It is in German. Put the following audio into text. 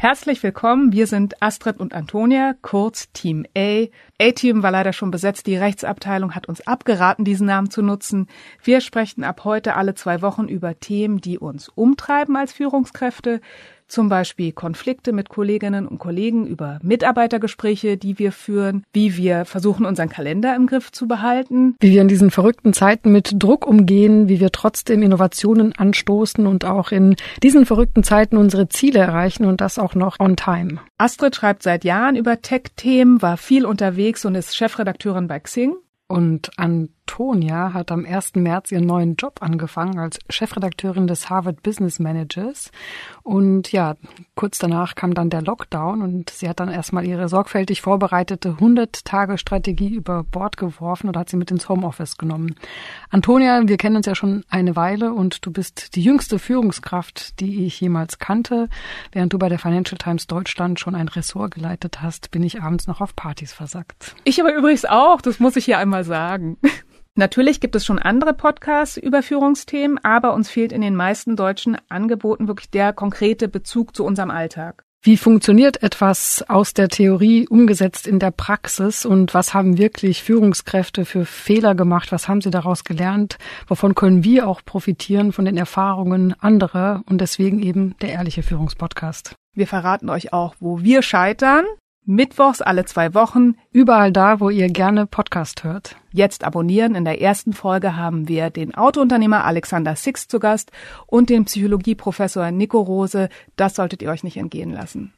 Herzlich willkommen. Wir sind Astrid und Antonia, kurz Team A. A-Team war leider schon besetzt. Die Rechtsabteilung hat uns abgeraten, diesen Namen zu nutzen. Wir sprechen ab heute alle zwei Wochen über Themen, die uns umtreiben als Führungskräfte zum Beispiel Konflikte mit Kolleginnen und Kollegen über Mitarbeitergespräche, die wir führen, wie wir versuchen, unseren Kalender im Griff zu behalten. Wie wir in diesen verrückten Zeiten mit Druck umgehen, wie wir trotzdem Innovationen anstoßen und auch in diesen verrückten Zeiten unsere Ziele erreichen und das auch noch on time. Astrid schreibt seit Jahren über Tech-Themen, war viel unterwegs und ist Chefredakteurin bei Xing. Und Antonia hat am 1. März ihren neuen Job angefangen als Chefredakteurin des Harvard Business Managers. Und ja, kurz danach kam dann der Lockdown und sie hat dann erstmal ihre sorgfältig vorbereitete 100-Tage-Strategie über Bord geworfen und hat sie mit ins Homeoffice genommen. Antonia, wir kennen uns ja schon eine Weile und du bist die jüngste Führungskraft, die ich jemals kannte. Während du bei der Financial Times Deutschland schon ein Ressort geleitet hast, bin ich abends noch auf Partys versackt. Ich aber übrigens auch, das muss ich hier einmal sagen. Natürlich gibt es schon andere Podcasts über Führungsthemen, aber uns fehlt in den meisten deutschen Angeboten wirklich der konkrete Bezug zu unserem Alltag. Wie funktioniert etwas aus der Theorie umgesetzt in der Praxis und was haben wirklich Führungskräfte für Fehler gemacht? Was haben sie daraus gelernt? Wovon können wir auch profitieren von den Erfahrungen anderer und deswegen eben der ehrliche Führungspodcast? Wir verraten euch auch, wo wir scheitern Mittwochs alle zwei Wochen. Überall da, wo ihr gerne Podcast hört. Jetzt abonnieren. In der ersten Folge haben wir den Autounternehmer Alexander Six zu Gast und den Psychologieprofessor Nico Rose. Das solltet ihr euch nicht entgehen lassen.